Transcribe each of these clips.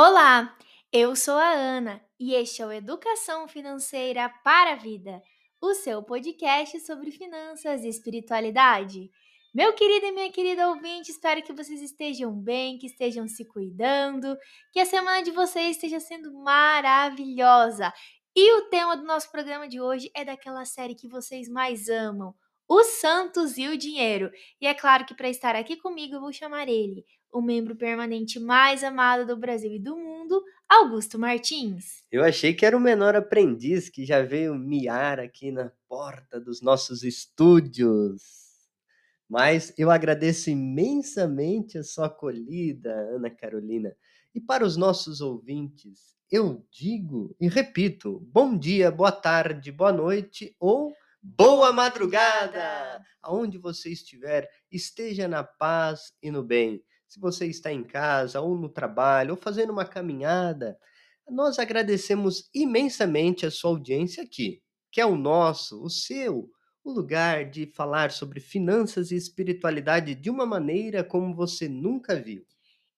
Olá, eu sou a Ana e este é o Educação Financeira para a Vida, o seu podcast sobre finanças e espiritualidade. Meu querido e minha querida ouvinte, espero que vocês estejam bem, que estejam se cuidando, que a semana de vocês esteja sendo maravilhosa. E o tema do nosso programa de hoje é daquela série que vocês mais amam, Os Santos e o Dinheiro. E é claro que para estar aqui comigo eu vou chamar ele, o membro permanente mais amado do Brasil e do mundo, Augusto Martins. Eu achei que era o menor aprendiz que já veio miar aqui na porta dos nossos estúdios. Mas eu agradeço imensamente a sua acolhida, Ana Carolina. E para os nossos ouvintes, eu digo e repito: bom dia, boa tarde, boa noite ou boa madrugada! Aonde você estiver, esteja na paz e no bem se você está em casa ou no trabalho ou fazendo uma caminhada, nós agradecemos imensamente a sua audiência aqui, que é o nosso, o seu, o lugar de falar sobre finanças e espiritualidade de uma maneira como você nunca viu.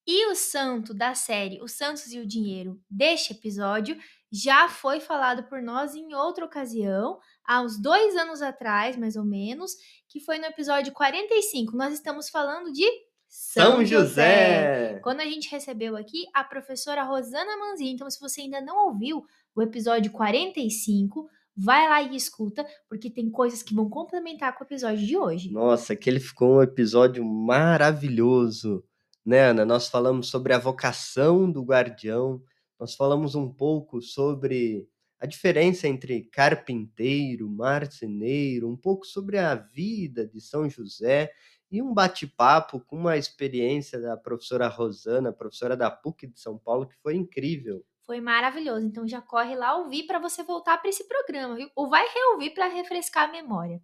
E o santo da série Os Santos e o Dinheiro deste episódio já foi falado por nós em outra ocasião, há uns dois anos atrás, mais ou menos, que foi no episódio 45. Nós estamos falando de são José. Quando a gente recebeu aqui a professora Rosana Manzi. Então, se você ainda não ouviu o episódio 45, vai lá e escuta, porque tem coisas que vão complementar com o episódio de hoje. Nossa, aquele ficou um episódio maravilhoso, né, Ana? Nós falamos sobre a vocação do guardião, nós falamos um pouco sobre a diferença entre carpinteiro, marceneiro, um pouco sobre a vida de São José e um bate-papo com uma experiência da professora Rosana, professora da PUC de São Paulo, que foi incrível. Foi maravilhoso. Então já corre lá ouvir para você voltar para esse programa, viu? Ou vai reouvir para refrescar a memória.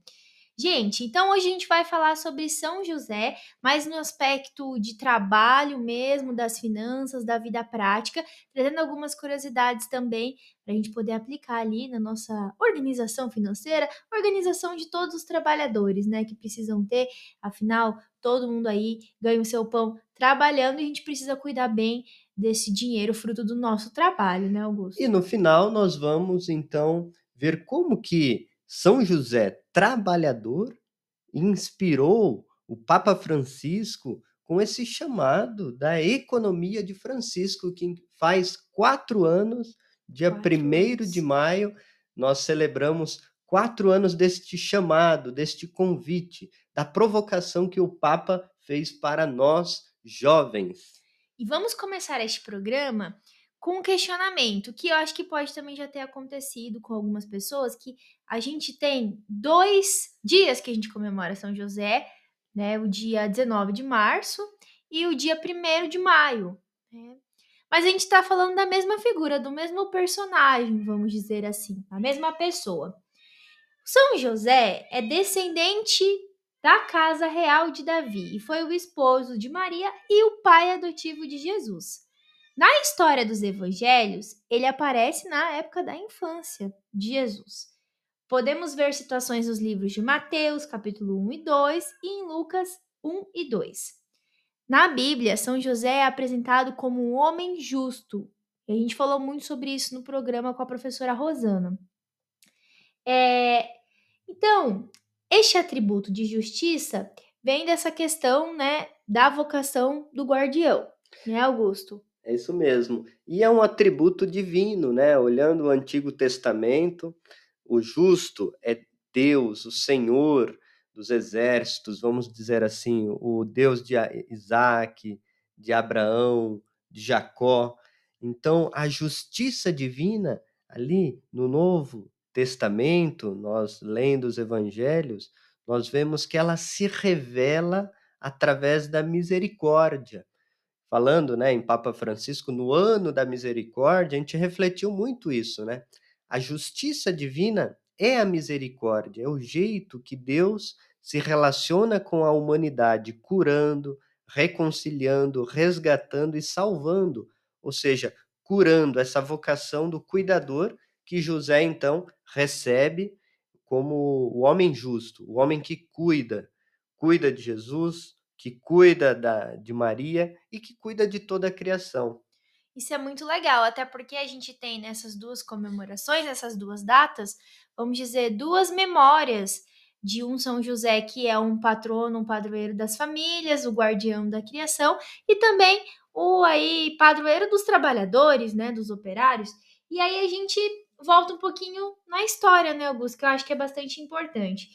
Gente, então hoje a gente vai falar sobre São José, mas no aspecto de trabalho mesmo, das finanças, da vida prática, trazendo algumas curiosidades também para a gente poder aplicar ali na nossa organização financeira, organização de todos os trabalhadores, né, que precisam ter, afinal, todo mundo aí ganha o seu pão trabalhando e a gente precisa cuidar bem desse dinheiro fruto do nosso trabalho, né, Augusto? E no final nós vamos então ver como que são José, trabalhador, inspirou o Papa Francisco com esse chamado da economia de Francisco, que faz quatro anos, dia 1 de maio, nós celebramos quatro anos deste chamado, deste convite, da provocação que o Papa fez para nós jovens. E vamos começar este programa com um questionamento, que eu acho que pode também já ter acontecido com algumas pessoas, que a gente tem dois dias que a gente comemora São José, né? O dia 19 de março e o dia 1 de maio. Né? Mas a gente está falando da mesma figura, do mesmo personagem, vamos dizer assim, a mesma pessoa. São José é descendente da casa real de Davi e foi o esposo de Maria e o pai adotivo de Jesus. Na história dos evangelhos, ele aparece na época da infância de Jesus. Podemos ver situações nos livros de Mateus, capítulo 1 e 2, e em Lucas 1 e 2. Na Bíblia, São José é apresentado como um homem justo. E a gente falou muito sobre isso no programa com a professora Rosana. É... Então, este atributo de justiça vem dessa questão né, da vocação do guardião, né, Augusto? É isso mesmo. E é um atributo divino, né? Olhando o Antigo Testamento, o justo é Deus, o Senhor dos exércitos, vamos dizer assim, o Deus de Isaac, de Abraão, de Jacó. Então, a justiça divina ali no Novo Testamento, nós lendo os evangelhos, nós vemos que ela se revela através da misericórdia falando, né, em Papa Francisco, no ano da misericórdia, a gente refletiu muito isso, né? A justiça divina é a misericórdia, é o jeito que Deus se relaciona com a humanidade, curando, reconciliando, resgatando e salvando, ou seja, curando essa vocação do cuidador que José então recebe como o homem justo, o homem que cuida, cuida de Jesus, que cuida da, de Maria e que cuida de toda a criação. Isso é muito legal, até porque a gente tem nessas duas comemorações, nessas duas datas, vamos dizer, duas memórias de um São José que é um patrono, um padroeiro das famílias, o guardião da criação, e também o aí padroeiro dos trabalhadores, né, dos operários. E aí a gente volta um pouquinho na história, né, Augusto, que eu acho que é bastante importante.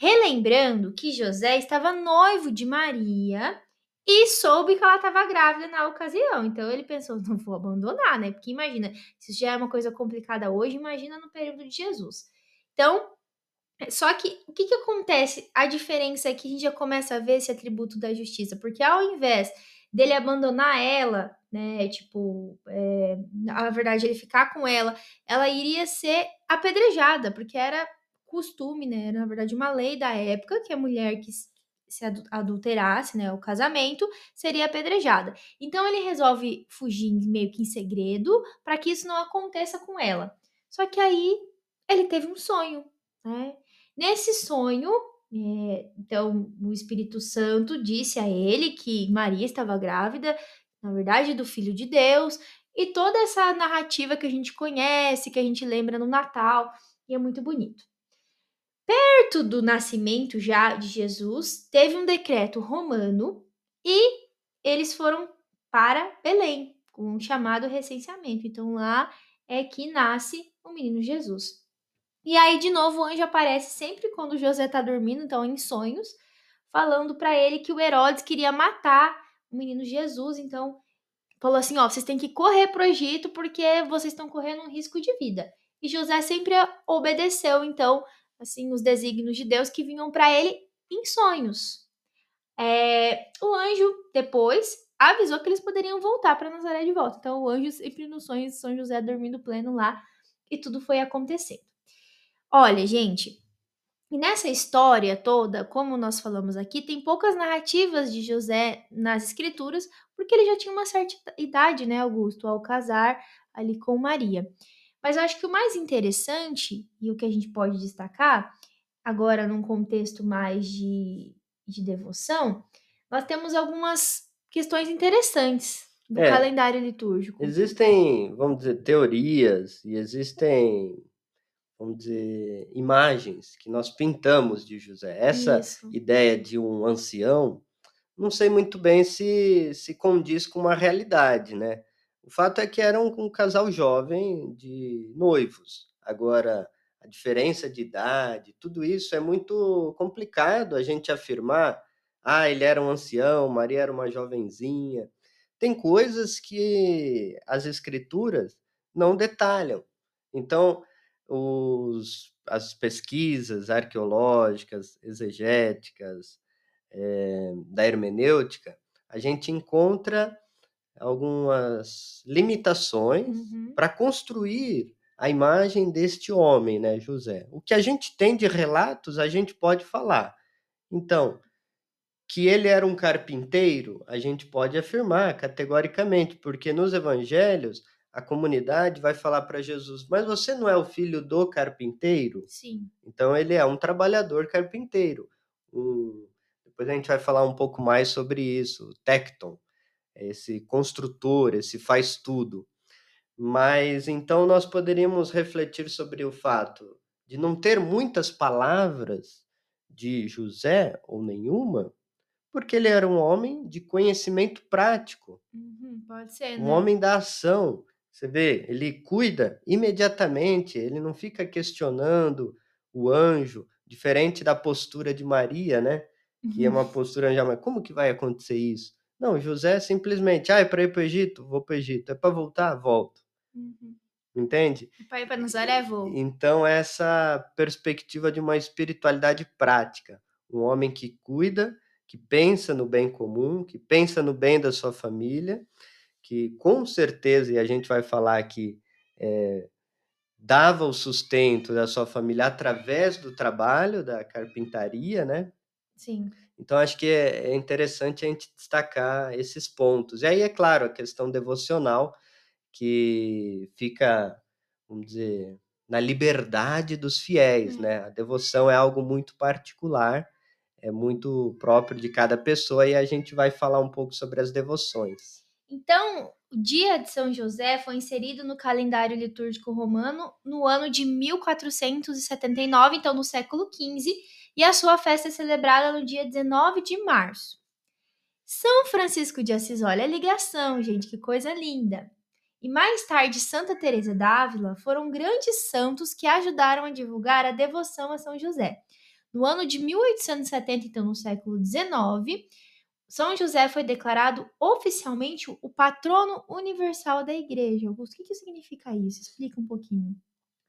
Relembrando que José estava noivo de Maria e soube que ela estava grávida na ocasião. Então ele pensou, não vou abandonar, né? Porque imagina, se já é uma coisa complicada hoje, imagina no período de Jesus. Então, só que o que, que acontece? A diferença é que a gente já começa a ver esse atributo da justiça, porque ao invés dele abandonar ela, né? Tipo, é, na verdade, ele ficar com ela, ela iria ser apedrejada, porque era costume, né? Era, na verdade, uma lei da época que a mulher que se adulterasse, né, o casamento, seria apedrejada. Então ele resolve fugir meio que em segredo para que isso não aconteça com ela. Só que aí ele teve um sonho, né? Nesse sonho, é, então o Espírito Santo disse a ele que Maria estava grávida, na verdade, do Filho de Deus, e toda essa narrativa que a gente conhece, que a gente lembra no Natal, e é muito bonito. Perto do nascimento já de Jesus, teve um decreto romano e eles foram para Belém, com um chamado recenseamento. Então lá é que nasce o menino Jesus. E aí, de novo, o anjo aparece sempre quando José está dormindo, então em sonhos, falando para ele que o Herodes queria matar o menino Jesus. Então, falou assim: ó, vocês têm que correr para o Egito porque vocês estão correndo um risco de vida. E José sempre obedeceu, então, assim, os desígnios de Deus que vinham para ele em sonhos. É, o anjo depois avisou que eles poderiam voltar para Nazaré de volta. Então, o anjo sempre nos sonhos de São José dormindo pleno lá e tudo foi acontecendo. Olha, gente, nessa história toda, como nós falamos aqui, tem poucas narrativas de José nas escrituras, porque ele já tinha uma certa idade, né, Augusto, ao casar ali com Maria. Mas eu acho que o mais interessante e o que a gente pode destacar, agora num contexto mais de, de devoção, nós temos algumas questões interessantes do é, calendário litúrgico. Existem, vamos dizer, teorias e existem vamos dizer, imagens que nós pintamos de José. Essa Isso. ideia de um ancião, não sei muito bem se se condiz com uma realidade, né? O fato é que era um, um casal jovem de noivos. Agora, a diferença de idade, tudo isso é muito complicado a gente afirmar. Ah, ele era um ancião, Maria era uma jovenzinha. Tem coisas que as escrituras não detalham. Então, os, as pesquisas arqueológicas, exegéticas, é, da hermenêutica, a gente encontra algumas limitações uhum. para construir a imagem deste homem, né, José. O que a gente tem de relatos, a gente pode falar. Então, que ele era um carpinteiro, a gente pode afirmar categoricamente, porque nos evangelhos a comunidade vai falar para Jesus: Mas você não é o filho do carpinteiro? Sim. Então ele é um trabalhador carpinteiro. Um... Depois a gente vai falar um pouco mais sobre isso. Tecton, esse construtor, esse faz tudo. Mas então nós poderíamos refletir sobre o fato de não ter muitas palavras de José ou nenhuma, porque ele era um homem de conhecimento prático. Uhum, pode ser, um né? homem da ação. Você vê, ele cuida imediatamente, ele não fica questionando o anjo, diferente da postura de Maria, né? Que é uma uhum. postura já, mas como que vai acontecer isso? Não, José simplesmente, ah, é para ir para o Egito? Vou para o Egito. É para voltar? Volto. Uhum. Entende? Para ir para Nazaré? Vou. Então, essa perspectiva de uma espiritualidade prática. Um homem que cuida, que pensa no bem comum, que pensa no bem da sua família que com certeza, e a gente vai falar aqui, é, dava o sustento da sua família através do trabalho, da carpintaria, né? Sim. Então, acho que é, é interessante a gente destacar esses pontos. E aí, é claro, a questão devocional, que fica, vamos dizer, na liberdade dos fiéis, uhum. né? A devoção é algo muito particular, é muito próprio de cada pessoa, e a gente vai falar um pouco sobre as devoções. Então, o dia de São José foi inserido no calendário litúrgico romano no ano de 1479, então no século XV, e a sua festa é celebrada no dia 19 de março. São Francisco de Assis, olha a ligação, gente, que coisa linda. E mais tarde, Santa Teresa d'Ávila foram grandes santos que ajudaram a divulgar a devoção a São José. No ano de 1870, então no século XIX, São José foi declarado oficialmente o patrono universal da igreja. Augusto, o que, que significa isso? Explica um pouquinho.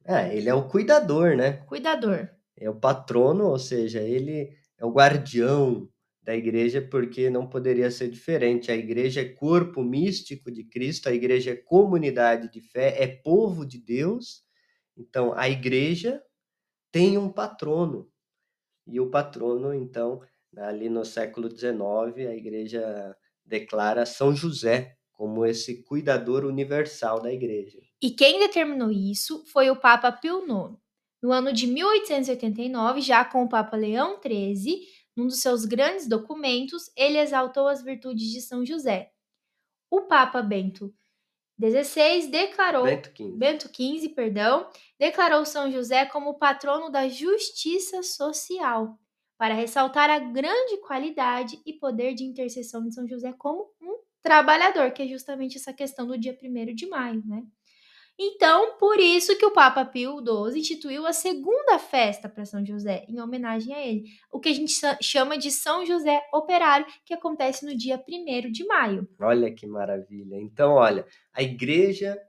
É, ele é o cuidador, né? Cuidador. É o patrono, ou seja, ele é o guardião da igreja, porque não poderia ser diferente. A igreja é corpo místico de Cristo, a igreja é comunidade de fé, é povo de Deus. Então, a igreja tem um patrono. E o patrono, então, ali no século XIX, a igreja declara São José como esse cuidador universal da igreja. E quem determinou isso foi o Papa Pio IX. No ano de 1889, já com o Papa Leão XIII, num dos seus grandes documentos, ele exaltou as virtudes de São José. O Papa Bento XVI declarou Bento XV. Bento XV, perdão, declarou São José como patrono da justiça social, para ressaltar a grande qualidade e poder de intercessão de São José como um trabalhador, que é justamente essa questão do dia 1 de maio, né? Então, por isso que o Papa Pio XII instituiu a segunda festa para São José, em homenagem a ele, o que a gente chama de São José Operário, que acontece no dia 1 de maio. Olha que maravilha. Então, olha, a igreja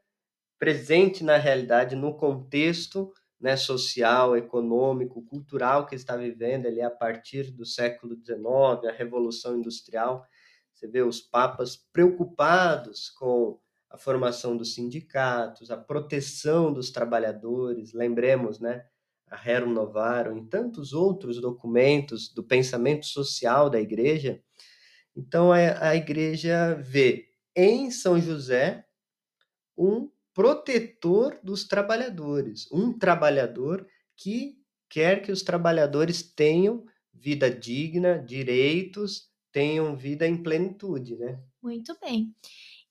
presente na realidade, no contexto né, social, econômico, cultural que está vivendo ali a partir do século XIX, a Revolução Industrial. Você vê os papas preocupados com a formação dos sindicatos, a proteção dos trabalhadores, lembremos, né, a Rerum Novarum e tantos outros documentos do pensamento social da igreja. Então a, a igreja vê em São José um protetor dos trabalhadores, um trabalhador que quer que os trabalhadores tenham vida digna, direitos, tenham vida em plenitude, né? Muito bem.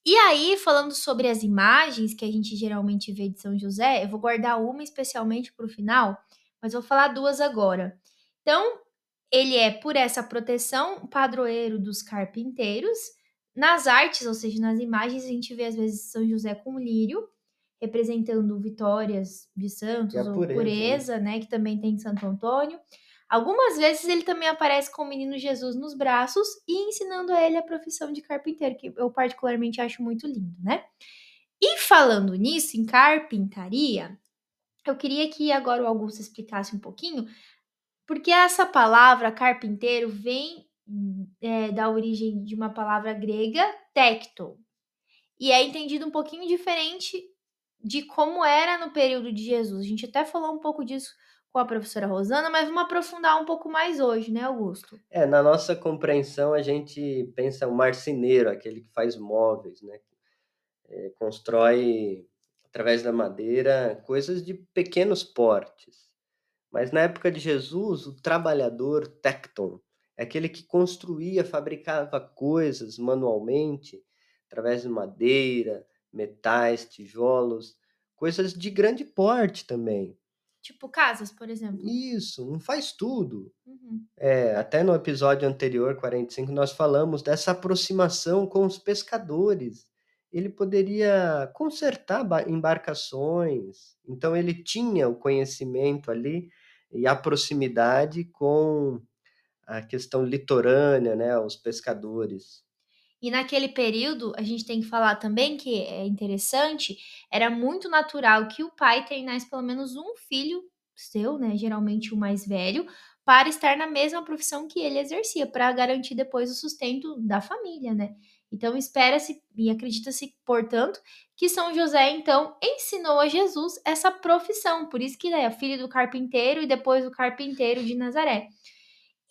E aí, falando sobre as imagens que a gente geralmente vê de São José, eu vou guardar uma especialmente para o final, mas vou falar duas agora. Então, ele é, por essa proteção, padroeiro dos carpinteiros. Nas artes, ou seja, nas imagens, a gente vê às vezes São José com lírio, representando vitórias de santos Que é a ou pureza, né? pureza, né? Que também tem Santo Antônio. Algumas vezes ele também aparece com o menino Jesus nos braços e ensinando a ele a profissão de carpinteiro, que eu particularmente acho muito lindo, né? E falando nisso, em carpintaria, eu queria que agora o Augusto explicasse um pouquinho, porque essa palavra carpinteiro vem é, da origem de uma palavra grega, tecto, e é entendido um pouquinho diferente de como era no período de Jesus. A gente até falou um pouco disso com a professora Rosana, mas vamos aprofundar um pouco mais hoje, né, Augusto? É, na nossa compreensão, a gente pensa o marceneiro, aquele que faz móveis, né? É, constrói, através da madeira, coisas de pequenos portes. Mas na época de Jesus, o trabalhador tecton é aquele que construía, fabricava coisas manualmente, através de madeira, metais, tijolos, coisas de grande porte também. Tipo casas, por exemplo. Isso, não faz tudo. Uhum. É, até no episódio anterior, 45, nós falamos dessa aproximação com os pescadores. Ele poderia consertar ba- embarcações, então ele tinha o conhecimento ali e a proximidade com a questão litorânea, né, os pescadores. E naquele período, a gente tem que falar também que é interessante, era muito natural que o pai treinasse pelo menos um filho seu, né, geralmente o mais velho, para estar na mesma profissão que ele exercia, para garantir depois o sustento da família, né? Então espera-se e acredita-se, portanto, que São José então ensinou a Jesus essa profissão, por isso que ele é filho do carpinteiro e depois o carpinteiro de Nazaré.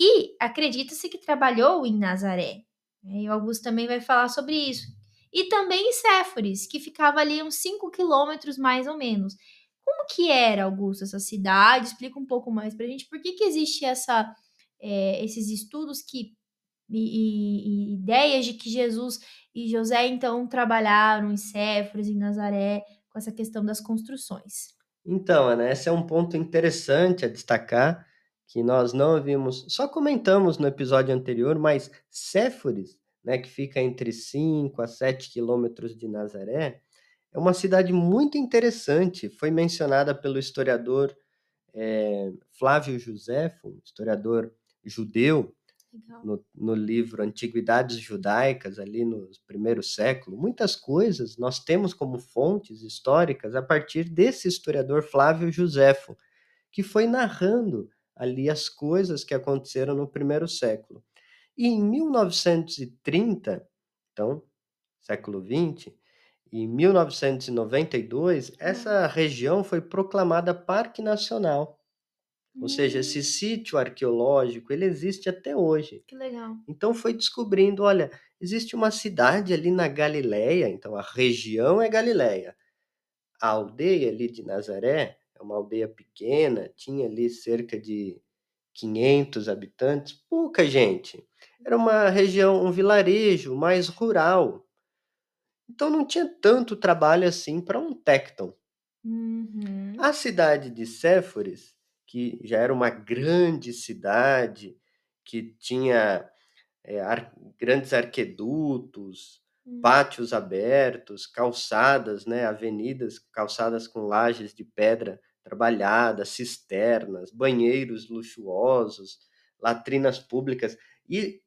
E acredita-se que trabalhou em Nazaré, né, E o Augusto também vai falar sobre isso. E também em Séforis, que ficava ali uns 5 quilômetros mais ou menos. Como que era, Augusto, essa cidade? Explica um pouco mais pra gente. Por que, que existe essa, é, esses estudos que e, e, ideias de que Jesus e José então trabalharam em Séforis, em Nazaré, com essa questão das construções. Então, Ana, esse é um ponto interessante a destacar, que nós não havíamos, só comentamos no episódio anterior, mas Séforis, né, que fica entre 5 a 7 quilômetros de Nazaré, é uma cidade muito interessante, foi mencionada pelo historiador é, Flávio Josefo, historiador judeu, no, no, livro Antiguidades Judaicas, ali no primeiro século, muitas coisas nós temos como fontes históricas a partir desse historiador Flávio Josefo, que foi narrando ali as coisas que aconteceram no primeiro século. E em 1930, então, século 20, em 1992, essa região foi proclamada Parque Nacional. Ou seja, esse hum. sítio arqueológico, ele existe até hoje. Que legal. Então foi descobrindo, olha, existe uma cidade ali na Galileia, então a região é Galileia. A aldeia ali de Nazaré é uma aldeia pequena, tinha ali cerca de 500 habitantes, pouca gente. Era uma região, um vilarejo mais rural. Então não tinha tanto trabalho assim para um tecton. Uhum. A cidade de Séforis, que já era uma grande cidade, que tinha é, ar, grandes arquedutos, uhum. pátios abertos, calçadas, né, avenidas, calçadas com lajes de pedra trabalhada, cisternas, banheiros luxuosos, latrinas públicas. E,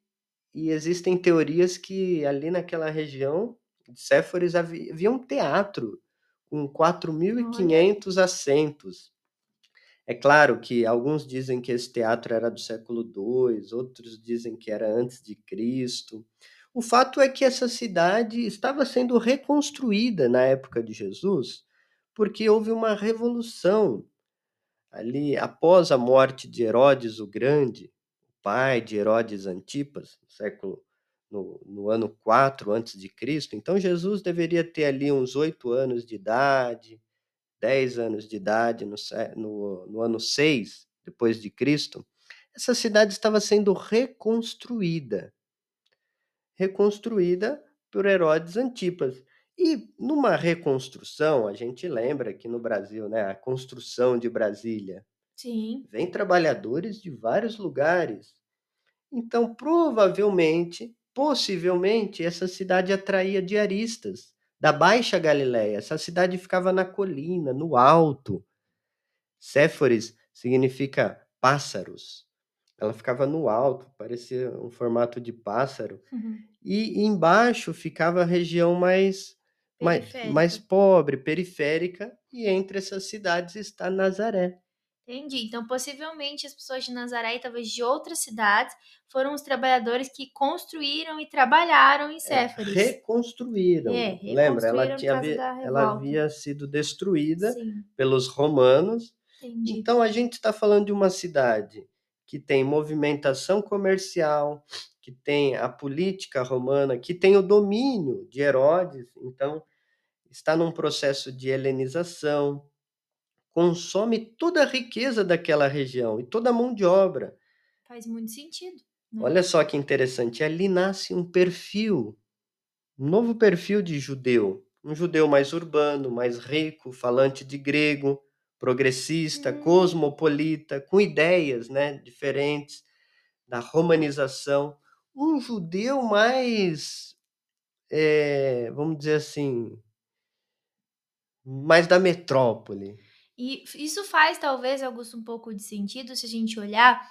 e existem teorias que ali naquela região de Séforis havia um teatro com 4.500 assentos. É claro que alguns dizem que esse teatro era do século II, outros dizem que era antes de Cristo. O fato é que essa cidade estava sendo reconstruída na época de Jesus, porque houve uma revolução ali após a morte de Herodes o Grande, pai de Herodes Antipas, no século no, no ano 4 antes de Cristo. Então Jesus deveria ter ali uns oito anos de idade, 10 anos de idade no, no, no ano 6 depois de Cristo. Essa cidade estava sendo reconstruída. Reconstruída por Herodes Antipas. E numa reconstrução, a gente lembra que no Brasil, né, a construção de Brasília, Sim. vem trabalhadores de vários lugares. Então, provavelmente Possivelmente, essa cidade atraía diaristas da Baixa Galileia. Essa cidade ficava na colina, no alto. Séforis significa pássaros. Ela ficava no alto, parecia um formato de pássaro. Uhum. E embaixo ficava a região mais, mais, mais pobre, periférica, e entre essas cidades está Nazaré. Entendi. Então, possivelmente, as pessoas de Nazaré e talvez de outras cidades foram os trabalhadores que construíram e trabalharam em Séforis. É, reconstruíram. É, reconstruíram. Lembra? Ela, tinha, ela havia sido destruída Sim. pelos romanos. Entendi. Então, a gente está falando de uma cidade que tem movimentação comercial, que tem a política romana, que tem o domínio de Herodes. Então, está num processo de helenização consome toda a riqueza daquela região e toda a mão de obra. Faz muito sentido. Né? Olha só que interessante, ali nasce um perfil, um novo perfil de judeu, um judeu mais urbano, mais rico, falante de grego, progressista, hum. cosmopolita, com ideias, né, diferentes da romanização, um judeu mais, é, vamos dizer assim, mais da metrópole. E isso faz, talvez, Augusto, um pouco de sentido se a gente olhar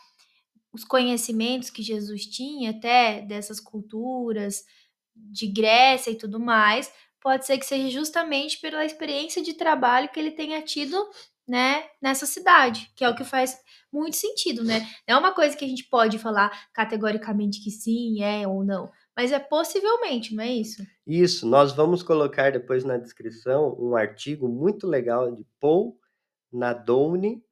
os conhecimentos que Jesus tinha, até dessas culturas de Grécia e tudo mais. Pode ser que seja justamente pela experiência de trabalho que ele tenha tido né, nessa cidade, que é o que faz muito sentido, né? Não é uma coisa que a gente pode falar categoricamente que sim, é ou não, mas é possivelmente, não é isso? Isso, nós vamos colocar depois na descrição um artigo muito legal de Paul Nadolny,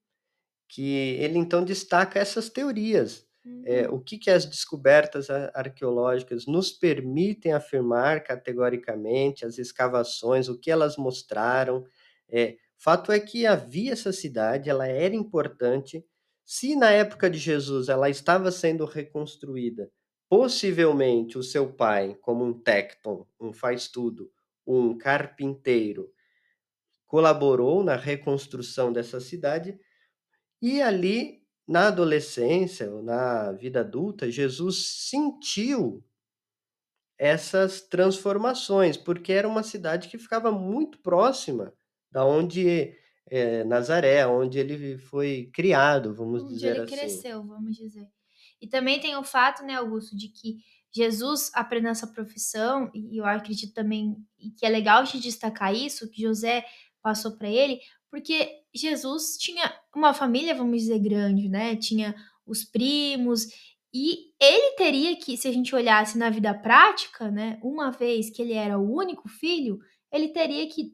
que ele então destaca essas teorias. Uhum. É, o que, que as descobertas arqueológicas nos permitem afirmar categoricamente, as escavações, o que elas mostraram. É, fato é que havia essa cidade, ela era importante. Se na época de Jesus ela estava sendo reconstruída possivelmente o seu pai, como um tecton, um faz-tudo, um carpinteiro, colaborou na reconstrução dessa cidade e ali, na adolescência, na vida adulta, Jesus sentiu essas transformações, porque era uma cidade que ficava muito próxima da onde é, Nazaré, onde ele foi criado, vamos onde dizer ele assim. cresceu, vamos dizer. E também tem o fato, né, Augusto, de que Jesus aprendeu essa profissão, e eu acredito também que é legal de destacar isso, que José passou para ele, porque Jesus tinha uma família, vamos dizer, grande, né? Tinha os primos, e ele teria que, se a gente olhasse na vida prática, né, uma vez que ele era o único filho, ele teria que,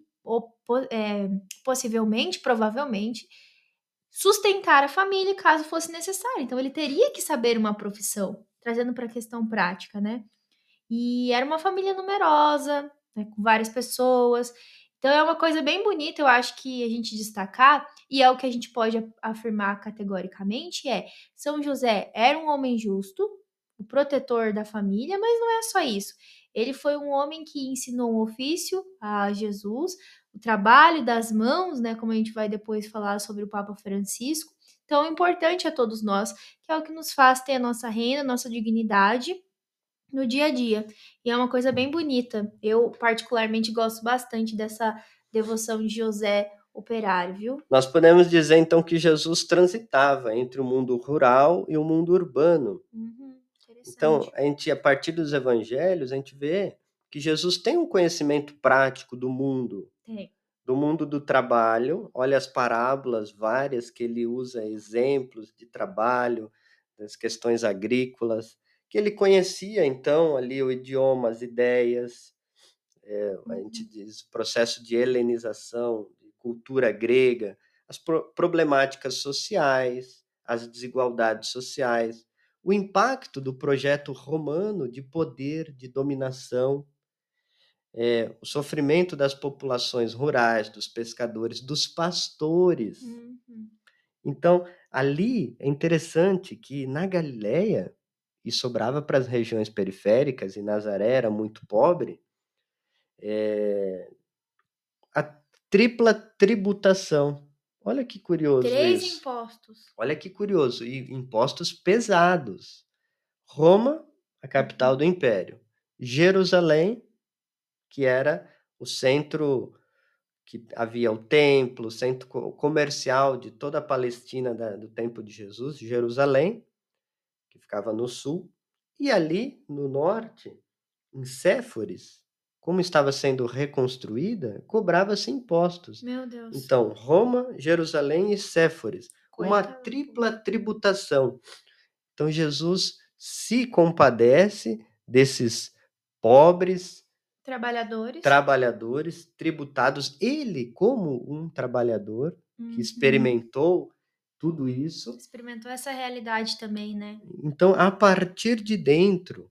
é, possivelmente, provavelmente, sustentar a família caso fosse necessário. Então ele teria que saber uma profissão, trazendo para a questão prática, né? E era uma família numerosa, né, com várias pessoas. Então é uma coisa bem bonita, eu acho que a gente destacar, e é o que a gente pode afirmar categoricamente, é São José era um homem justo, o protetor da família, mas não é só isso. Ele foi um homem que ensinou um ofício a Jesus, o trabalho das mãos, né, como a gente vai depois falar sobre o Papa Francisco, tão importante a todos nós, que é o que nos faz ter a nossa renda, nossa dignidade no dia a dia. E é uma coisa bem bonita. Eu, particularmente, gosto bastante dessa devoção de José operário, viu? Nós podemos dizer, então, que Jesus transitava entre o mundo rural e o mundo urbano. Uhum, então, a gente, a partir dos evangelhos, a gente vê que Jesus tem um conhecimento prático do mundo. Tem. Do mundo do trabalho. Olha as parábolas várias que ele usa, exemplos de trabalho, das questões agrícolas que ele conhecia então ali o idioma, as ideias, é, a gente uhum. diz processo de helenização, de cultura grega, as pro problemáticas sociais, as desigualdades sociais, o impacto do projeto romano de poder, de dominação, é, o sofrimento das populações rurais, dos pescadores, dos pastores. Uhum. Então, ali é interessante que na Galileia e sobrava para as regiões periféricas, e Nazaré era muito pobre, é, a tripla tributação. Olha que curioso Três isso. impostos. Olha que curioso. E impostos pesados. Roma, a capital do império. Jerusalém, que era o centro que havia o templo, o centro comercial de toda a Palestina da, do tempo de Jesus, Jerusalém, que ficava no sul, e ali no norte, em Séforis, como estava sendo reconstruída, cobrava-se impostos. Meu Deus. Então, Roma, Jerusalém e Séforis, uma tripla tributação. Então, Jesus se compadece desses pobres trabalhadores, trabalhadores tributados. Ele, como um trabalhador uhum. que experimentou tudo isso. Experimentou essa realidade também, né? Então, a partir de dentro.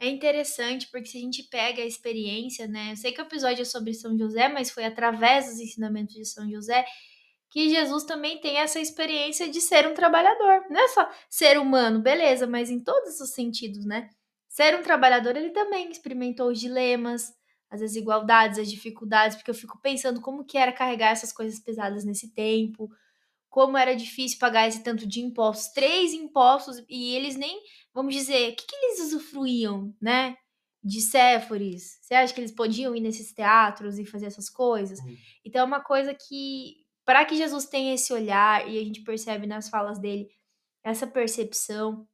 É interessante porque se a gente pega a experiência, né? Eu sei que o episódio é sobre São José, mas foi através dos ensinamentos de São José que Jesus também tem essa experiência de ser um trabalhador. Não é só ser humano, beleza, mas em todos os sentidos, né? Ser um trabalhador, ele também experimentou os dilemas, as desigualdades, as dificuldades, porque eu fico pensando como que era carregar essas coisas pesadas nesse tempo, como era difícil pagar esse tanto de impostos, três impostos, e eles nem, vamos dizer, o que, que eles usufruíam, né? De Séforis. Você acha que eles podiam ir nesses teatros e fazer essas coisas? Uhum. Então é uma coisa que, para que Jesus tenha esse olhar, e a gente percebe nas falas dele, essa percepção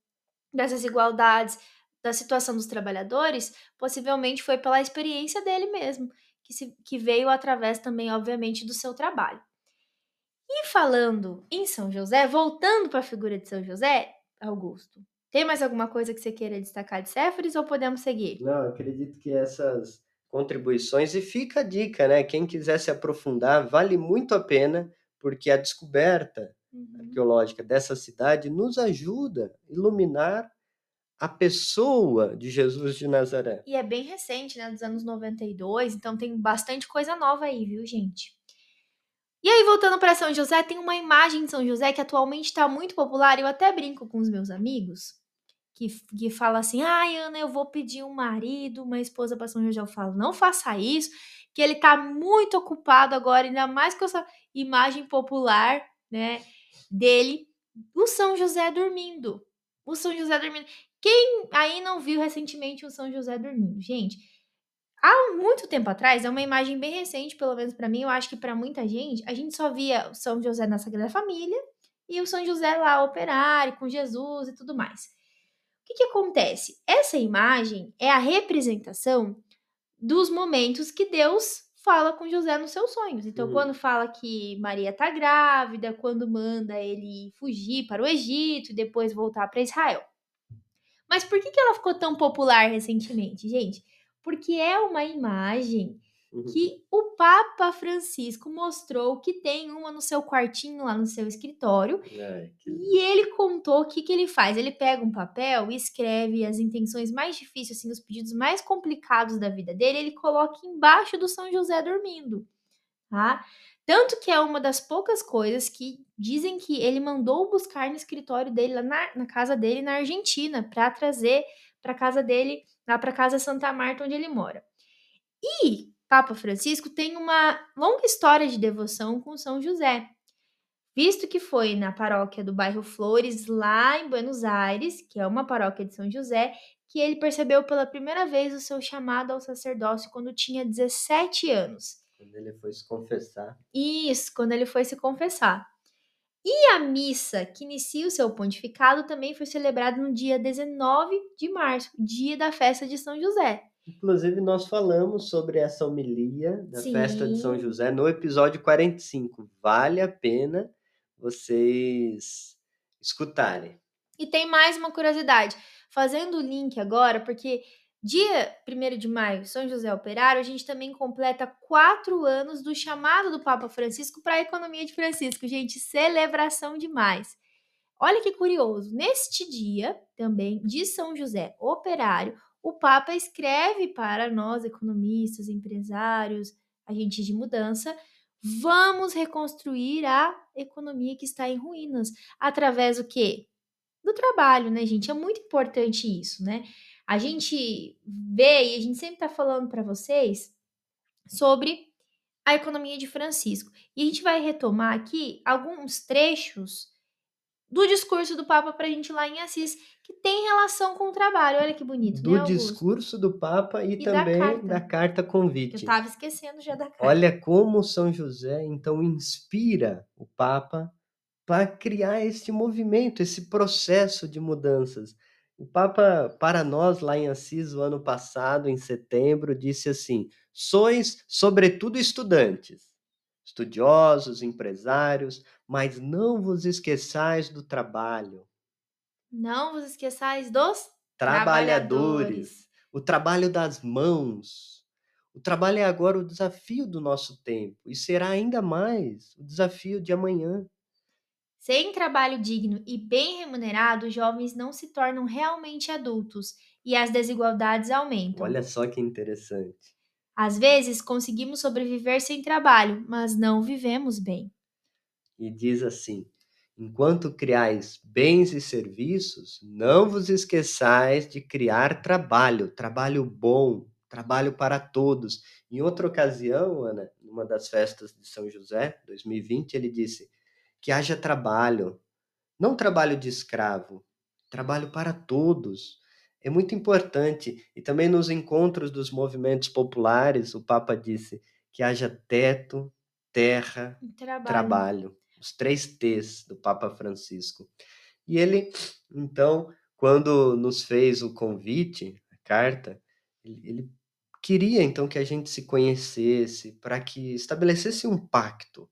dessas igualdades, da situação dos trabalhadores, possivelmente foi pela experiência dele mesmo, que, se, que veio através também, obviamente, do seu trabalho. E falando em São José, voltando para a figura de São José, Augusto, tem mais alguma coisa que você queira destacar de Séforis ou podemos seguir? Não, acredito que essas contribuições, e fica a dica, né? Quem quiser se aprofundar, vale muito a pena, porque a descoberta uhum. arqueológica dessa cidade nos ajuda a iluminar a pessoa de Jesus de Nazaré. E é bem recente, né? Dos anos 92, então tem bastante coisa nova aí, viu, gente? E aí, voltando para São José, tem uma imagem de São José que atualmente está muito popular, eu até brinco com os meus amigos, que, que fala assim: ai, Ana, eu vou pedir um marido, uma esposa para São José. Eu falo: não faça isso, que ele tá muito ocupado agora, ainda mais com essa imagem popular, né, dele. O São José dormindo. O São José dormindo. Quem aí não viu recentemente o São José dormindo? Gente, há muito tempo atrás, é uma imagem bem recente, pelo menos para mim, eu acho que para muita gente, a gente só via o São José na Sagrada Família e o São José lá operário com Jesus e tudo mais. O que, que acontece? Essa imagem é a representação dos momentos que Deus fala com José nos seus sonhos. Então, uhum. quando fala que Maria está grávida, quando manda ele fugir para o Egito e depois voltar para Israel. Mas por que, que ela ficou tão popular recentemente, gente? Porque é uma imagem uhum. que o Papa Francisco mostrou que tem uma no seu quartinho lá no seu escritório. Ai, que... E ele contou o que, que ele faz. Ele pega um papel e escreve as intenções mais difíceis, assim, os pedidos mais complicados da vida dele, ele coloca embaixo do São José dormindo, tá? Tanto que é uma das poucas coisas que dizem que ele mandou buscar no escritório dele, lá na, na casa dele na Argentina, para trazer para casa dele, lá para casa Santa Marta, onde ele mora. E Papa Francisco tem uma longa história de devoção com São José, visto que foi na paróquia do bairro Flores, lá em Buenos Aires, que é uma paróquia de São José, que ele percebeu pela primeira vez o seu chamado ao sacerdócio quando tinha 17 anos. Quando ele foi se confessar. Isso, quando ele foi se confessar. E a missa que inicia o seu pontificado também foi celebrada no dia 19 de março, dia da festa de São José. Inclusive, nós falamos sobre essa homilia da Sim. festa de São José no episódio 45. Vale a pena vocês escutarem. E tem mais uma curiosidade. Fazendo o link agora, porque Dia 1 de maio, São José Operário, a gente também completa quatro anos do chamado do Papa Francisco para a economia de Francisco. Gente, celebração demais. Olha que curioso, neste dia também de São José Operário, o Papa escreve para nós, economistas, empresários, agentes de mudança, vamos reconstruir a economia que está em ruínas. Através do quê? Do trabalho, né, gente? É muito importante isso, né? A gente vê e a gente sempre está falando para vocês sobre a economia de Francisco. E a gente vai retomar aqui alguns trechos do discurso do Papa para a gente lá em Assis, que tem relação com o trabalho. Olha que bonito, do né, discurso do Papa e, e também da carta. da carta convite. Eu estava esquecendo já da carta. Olha como São José então inspira o Papa para criar este movimento, esse processo de mudanças. O Papa, para nós, lá em Assis, o ano passado, em setembro, disse assim: sois, sobretudo, estudantes, estudiosos, empresários, mas não vos esqueçais do trabalho. Não vos esqueçais dos trabalhadores, trabalhadores. o trabalho das mãos. O trabalho é agora o desafio do nosso tempo e será ainda mais o desafio de amanhã. Sem trabalho digno e bem remunerado, os jovens não se tornam realmente adultos e as desigualdades aumentam. Olha só que interessante. Às vezes conseguimos sobreviver sem trabalho, mas não vivemos bem. E diz assim: Enquanto criais bens e serviços, não vos esqueçais de criar trabalho, trabalho bom, trabalho para todos. Em outra ocasião, Ana, numa das festas de São José, 2020, ele disse: que haja trabalho, não trabalho de escravo, trabalho para todos. É muito importante. E também nos encontros dos movimentos populares, o Papa disse que haja teto, terra, trabalho. trabalho. Os três T's do Papa Francisco. E ele, então, quando nos fez o convite, a carta, ele, ele queria então que a gente se conhecesse para que estabelecesse um pacto,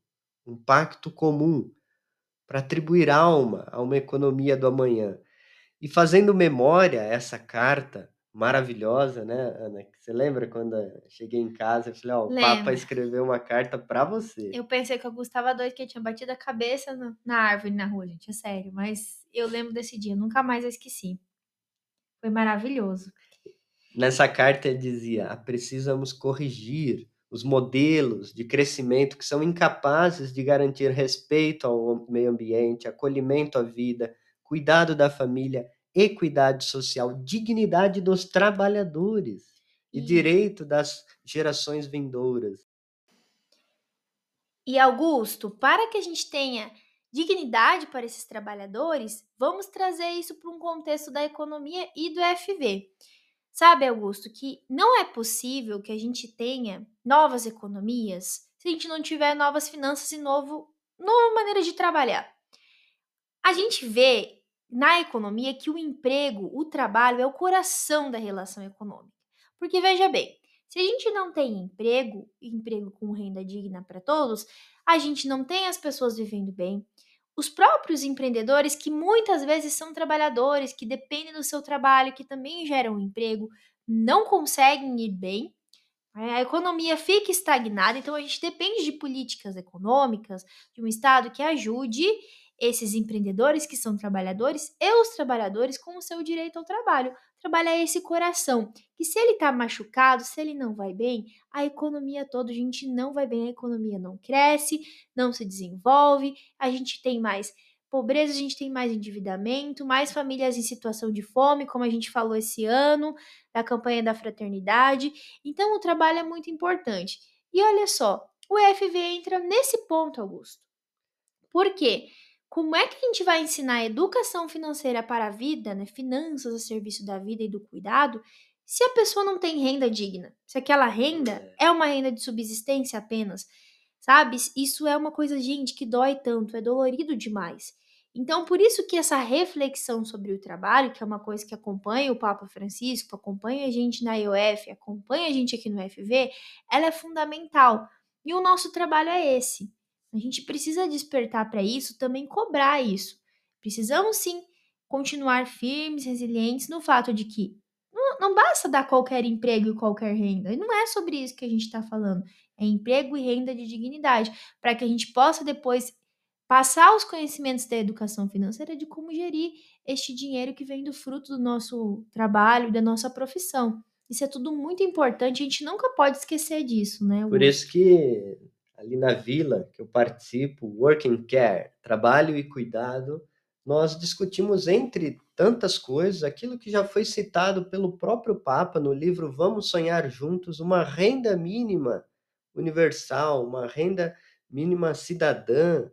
um pacto comum para atribuir alma a uma economia do amanhã. E fazendo memória essa carta maravilhosa, né, Ana? Você lembra quando eu cheguei em casa e falei, ó, oh, o Papa escreveu uma carta para você. Eu pensei que eu gostava doido que tinha batido a cabeça no, na árvore na rua, gente, é sério. Mas eu lembro desse dia, nunca mais eu esqueci. Foi maravilhoso. Nessa carta ele dizia: precisamos corrigir os modelos de crescimento que são incapazes de garantir respeito ao meio ambiente, acolhimento à vida, cuidado da família equidade social, dignidade dos trabalhadores e, e direito das gerações vindouras. E Augusto, para que a gente tenha dignidade para esses trabalhadores, vamos trazer isso para um contexto da economia e do FV. Sabe, Augusto, que não é possível que a gente tenha novas economias se a gente não tiver novas finanças e novo, nova maneira de trabalhar. A gente vê na economia que o emprego, o trabalho é o coração da relação econômica. Porque veja bem, se a gente não tem emprego, emprego com renda digna para todos, a gente não tem as pessoas vivendo bem. Os próprios empreendedores, que muitas vezes são trabalhadores, que dependem do seu trabalho, que também geram emprego, não conseguem ir bem. A economia fica estagnada, então a gente depende de políticas econômicas, de um Estado que ajude esses empreendedores que são trabalhadores e os trabalhadores com o seu direito ao trabalho. Trabalhar esse coração, que se ele está machucado, se ele não vai bem, a economia toda, a gente não vai bem, a economia não cresce, não se desenvolve, a gente tem mais pobreza, a gente tem mais endividamento, mais famílias em situação de fome, como a gente falou esse ano, da campanha da fraternidade. Então, o trabalho é muito importante. E olha só, o FV entra nesse ponto, Augusto. Por quê? Como é que a gente vai ensinar educação financeira para a vida, né? finanças a serviço da vida e do cuidado, se a pessoa não tem renda digna? Se aquela renda é uma renda de subsistência apenas, sabe? Isso é uma coisa, gente, que dói tanto, é dolorido demais. Então, por isso que essa reflexão sobre o trabalho, que é uma coisa que acompanha o Papa Francisco, acompanha a gente na IOF, acompanha a gente aqui no FV, ela é fundamental. E o nosso trabalho é esse a gente precisa despertar para isso, também cobrar isso. Precisamos sim continuar firmes, resilientes no fato de que não, não basta dar qualquer emprego e qualquer renda. E não é sobre isso que a gente está falando. É emprego e renda de dignidade, para que a gente possa depois passar os conhecimentos da educação financeira de como gerir este dinheiro que vem do fruto do nosso trabalho e da nossa profissão. Isso é tudo muito importante, a gente nunca pode esquecer disso, né? Por isso que ali na vila que eu participo, Working Care, trabalho e cuidado, nós discutimos entre tantas coisas aquilo que já foi citado pelo próprio Papa no livro Vamos Sonhar Juntos, uma renda mínima universal, uma renda mínima cidadã,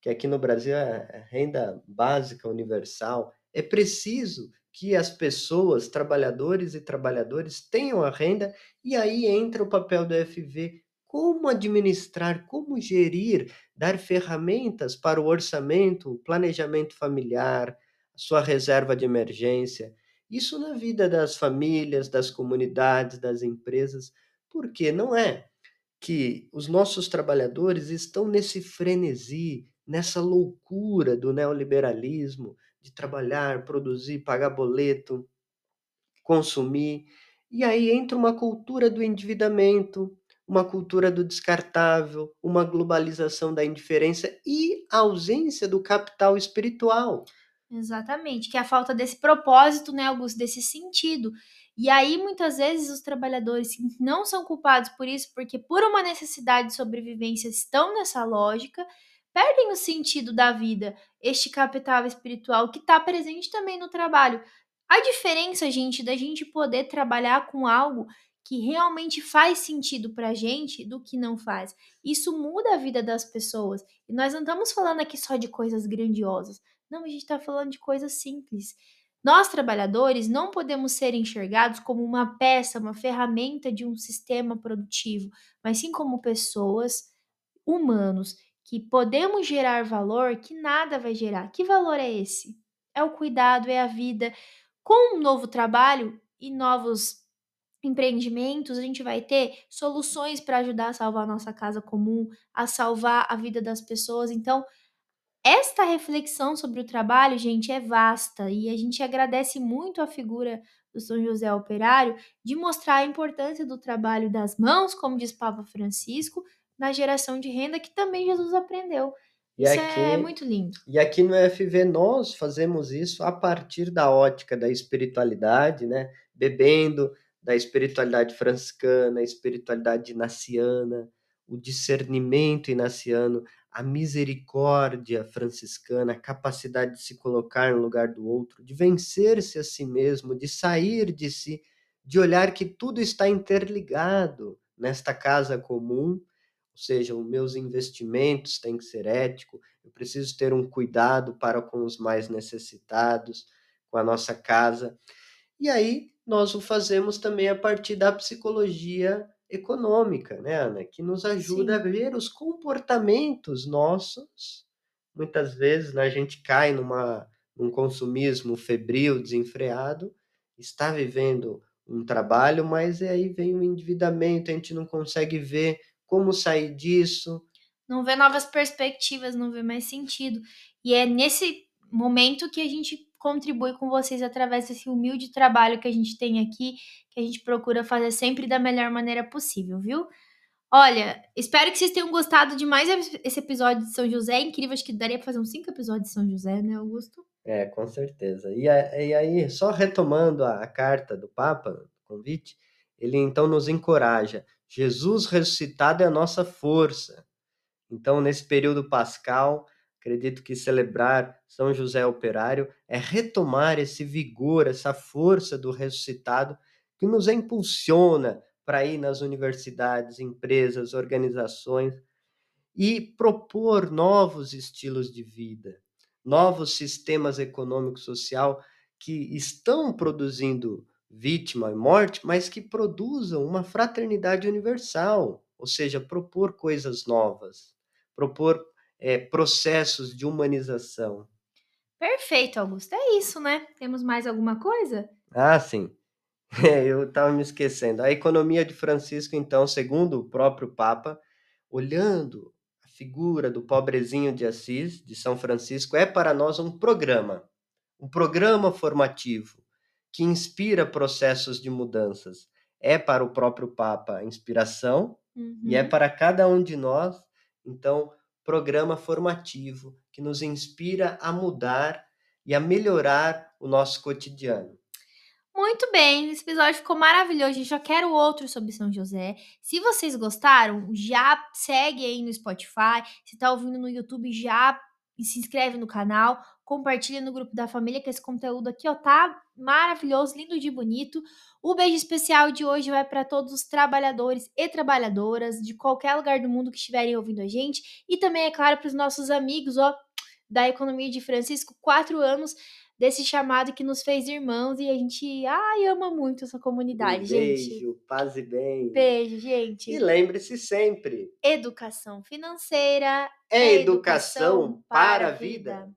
que aqui no Brasil é renda básica universal. É preciso que as pessoas, trabalhadores e trabalhadores, tenham a renda, e aí entra o papel do FV como administrar, como gerir, dar ferramentas para o orçamento, o planejamento familiar, sua reserva de emergência. Isso na vida das famílias, das comunidades, das empresas, porque não é que os nossos trabalhadores estão nesse frenesi, nessa loucura do neoliberalismo, de trabalhar, produzir, pagar boleto, consumir. E aí entra uma cultura do endividamento, uma cultura do descartável, uma globalização da indiferença e a ausência do capital espiritual. Exatamente, que é a falta desse propósito, né, Augusto, desse sentido. E aí, muitas vezes, os trabalhadores não são culpados por isso, porque por uma necessidade de sobrevivência estão nessa lógica, perdem o sentido da vida, este capital espiritual que está presente também no trabalho. A diferença, gente, da gente poder trabalhar com algo que realmente faz sentido para a gente do que não faz. Isso muda a vida das pessoas. E nós não estamos falando aqui só de coisas grandiosas. Não, a gente está falando de coisas simples. Nós, trabalhadores, não podemos ser enxergados como uma peça, uma ferramenta de um sistema produtivo, mas sim como pessoas, humanos, que podemos gerar valor que nada vai gerar. Que valor é esse? É o cuidado, é a vida. Com um novo trabalho e novos empreendimentos, a gente vai ter soluções para ajudar a salvar a nossa casa comum, a salvar a vida das pessoas. Então, esta reflexão sobre o trabalho, gente, é vasta e a gente agradece muito a figura do São José Operário de mostrar a importância do trabalho das mãos, como diz Papa Francisco, na geração de renda que também Jesus aprendeu. E isso aqui, é muito lindo. E aqui no FV nós fazemos isso a partir da ótica da espiritualidade, né? Bebendo da espiritualidade franciscana, a espiritualidade inaciana, o discernimento inaciano, a misericórdia franciscana, a capacidade de se colocar no lugar do outro, de vencer-se a si mesmo, de sair de si, de olhar que tudo está interligado nesta casa comum, ou seja, os meus investimentos têm que ser éticos, eu preciso ter um cuidado para com os mais necessitados, com a nossa casa. E aí nós o fazemos também a partir da psicologia econômica, né, Ana? Que nos ajuda Sim. a ver os comportamentos nossos. Muitas vezes né, a gente cai numa, num consumismo febril, desenfreado, está vivendo um trabalho, mas aí vem o endividamento, a gente não consegue ver como sair disso. Não vê novas perspectivas, não vê mais sentido. E é nesse momento que a gente contribui com vocês através desse humilde trabalho que a gente tem aqui, que a gente procura fazer sempre da melhor maneira possível, viu? Olha, espero que vocês tenham gostado de mais esse episódio de São José. É incrível, acho que daria para fazer uns cinco episódios de São José, né, Augusto? É, com certeza. E, aí, só retomando a, a carta do Papa, o convite, ele então nos encoraja. Jesus ressuscitado é a nossa força. Então, nesse período pascal, acredito que celebrar São José Operário é retomar esse vigor, essa força do ressuscitado que nos impulsiona para ir nas universidades, empresas, organizações e propor novos estilos de vida, novos sistemas econômico-social que estão produzindo vítima e morte, mas que produzam uma fraternidade universal, ou seja, propor coisas novas, propor é, processos de humanização. Perfeito, Augusto. É isso, né? Temos mais alguma coisa? Ah, sim. É, eu estava me esquecendo. A economia de Francisco, então, segundo o próprio Papa, olhando a figura do pobrezinho de Assis, de São Francisco, é para nós um programa, um programa formativo que inspira processos de mudanças. É para o próprio Papa a inspiração Uhum. e é para cada um de nós, então, programa formativo que nos inspira a mudar e a melhorar o nosso cotidiano. Muito bem, esse episódio ficou maravilhoso. Eu quero outro sobre São José. Se vocês gostaram, já segue aí no Spotify. Se tá ouvindo no YouTube, já se inscreve no canal, compartilha no grupo da família, que esse conteúdo aqui, ó, tá maravilhoso, lindo de bonito. O beijo especial de hoje vai para todos os trabalhadores e trabalhadoras de qualquer lugar do mundo que estiverem ouvindo a gente. E também, é claro, para os nossos amigos, ó, da Economia de Francisco, quatro anos desse chamado que nos fez irmãos e a gente, ai, ama muito essa comunidade, um gente. Beijo, paz e bem. Beijo, gente. E lembre-se sempre: Educação financeira é educação para a vida.